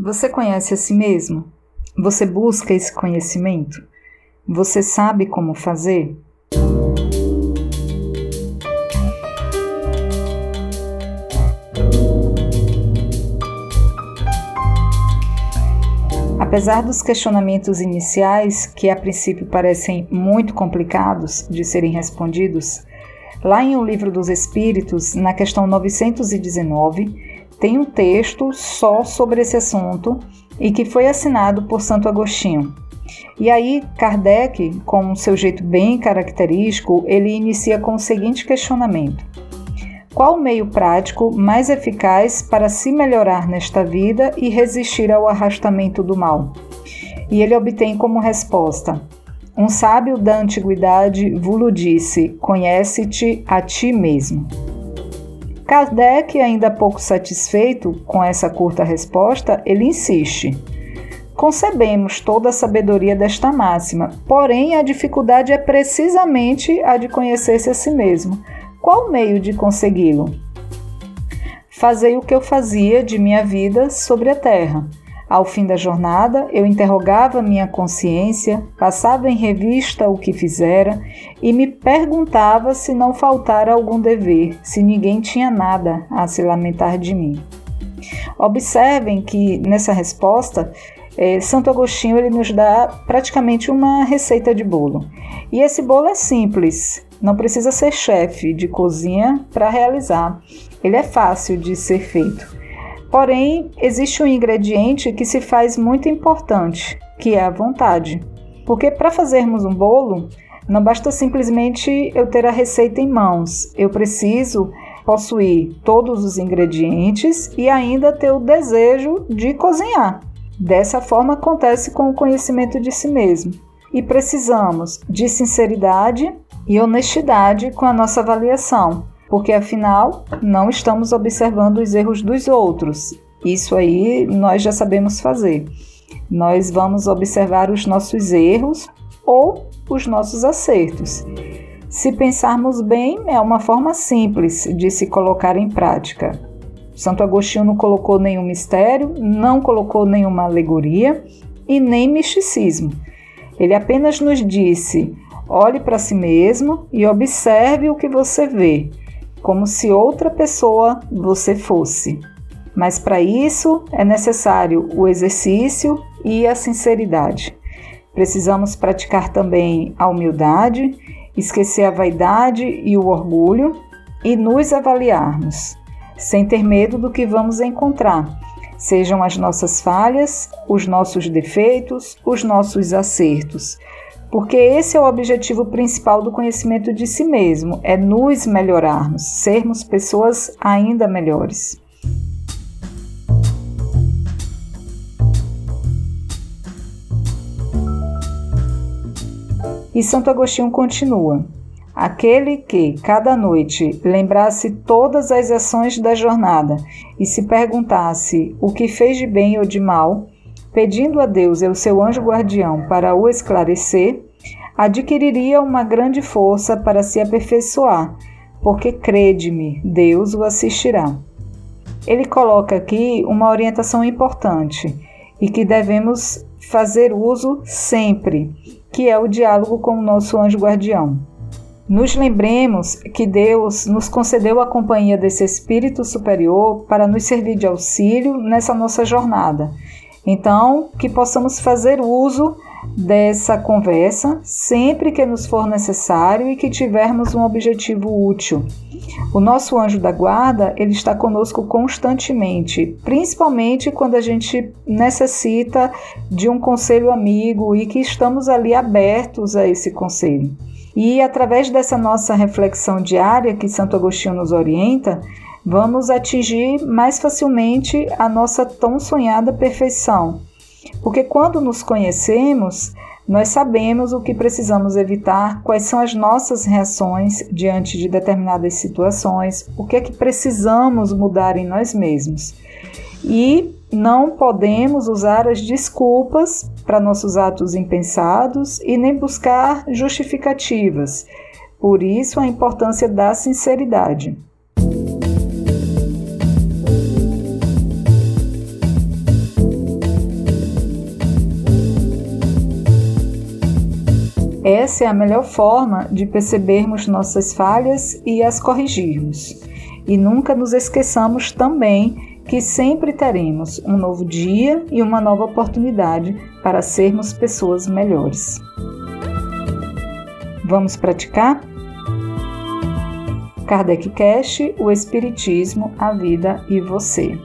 Você conhece a si mesmo? Você busca esse conhecimento? Você sabe como fazer? Apesar dos questionamentos iniciais, que a princípio parecem muito complicados de serem respondidos, lá em O Livro dos Espíritos, na questão 919, tem um texto só sobre esse assunto e que foi assinado por Santo Agostinho. E aí, Kardec, com seu jeito bem característico, ele inicia com o seguinte questionamento: Qual o meio prático mais eficaz para se melhorar nesta vida e resistir ao arrastamento do mal? E ele obtém como resposta: Um sábio da antiguidade vulo disse: Conhece-te a ti mesmo. Kardec, ainda pouco satisfeito com essa curta resposta, ele insiste. Concebemos toda a sabedoria desta máxima, porém a dificuldade é precisamente a de conhecer-se a si mesmo. Qual o meio de consegui-lo? Fazei o que eu fazia de minha vida sobre a terra ao fim da jornada, eu interrogava minha consciência, passava em revista o que fizera e me perguntava se não faltara algum dever, se ninguém tinha nada a se lamentar de mim. Observem que nessa resposta, eh, Santo Agostinho ele nos dá praticamente uma receita de bolo. E esse bolo é simples, não precisa ser chefe de cozinha para realizar. Ele é fácil de ser feito. Porém, existe um ingrediente que se faz muito importante, que é a vontade. Porque para fazermos um bolo, não basta simplesmente eu ter a receita em mãos. Eu preciso possuir todos os ingredientes e ainda ter o desejo de cozinhar. Dessa forma acontece com o conhecimento de si mesmo. E precisamos de sinceridade e honestidade com a nossa avaliação porque afinal não estamos observando os erros dos outros. Isso aí nós já sabemos fazer. Nós vamos observar os nossos erros ou os nossos acertos. Se pensarmos bem, é uma forma simples de se colocar em prática. Santo Agostinho não colocou nenhum mistério, não colocou nenhuma alegoria e nem misticismo. Ele apenas nos disse: olhe para si mesmo e observe o que você vê como se outra pessoa você fosse. Mas para isso é necessário o exercício e a sinceridade. Precisamos praticar também a humildade, esquecer a vaidade e o orgulho e nos avaliarmos, sem ter medo do que vamos encontrar, sejam as nossas falhas, os nossos defeitos, os nossos acertos porque esse é o objetivo principal do conhecimento de si mesmo, é nos melhorarmos, sermos pessoas ainda melhores. E Santo Agostinho continua: Aquele que, cada noite, lembrasse todas as ações da jornada e se perguntasse o que fez de bem ou de mal, pedindo a Deus e ao seu anjo guardião para o esclarecer, adquiriria uma grande força para se aperfeiçoar, porque crede-me, Deus o assistirá. Ele coloca aqui uma orientação importante e que devemos fazer uso sempre, que é o diálogo com o nosso anjo guardião. Nos lembremos que Deus nos concedeu a companhia desse Espírito Superior para nos servir de auxílio nessa nossa jornada então, que possamos fazer uso dessa conversa sempre que nos for necessário e que tivermos um objetivo útil. O nosso anjo da guarda, ele está conosco constantemente, principalmente quando a gente necessita de um conselho amigo e que estamos ali abertos a esse conselho. E através dessa nossa reflexão diária que Santo Agostinho nos orienta, vamos atingir mais facilmente a nossa tão sonhada perfeição. Porque quando nos conhecemos, nós sabemos o que precisamos evitar, quais são as nossas reações diante de determinadas situações, o que é que precisamos mudar em nós mesmos. E não podemos usar as desculpas para nossos atos impensados e nem buscar justificativas. Por isso, a importância da sinceridade. Essa é a melhor forma de percebermos nossas falhas e as corrigirmos. E nunca nos esqueçamos também que sempre teremos um novo dia e uma nova oportunidade para sermos pessoas melhores. Vamos praticar? Kardec Cash, o Espiritismo, a Vida e Você.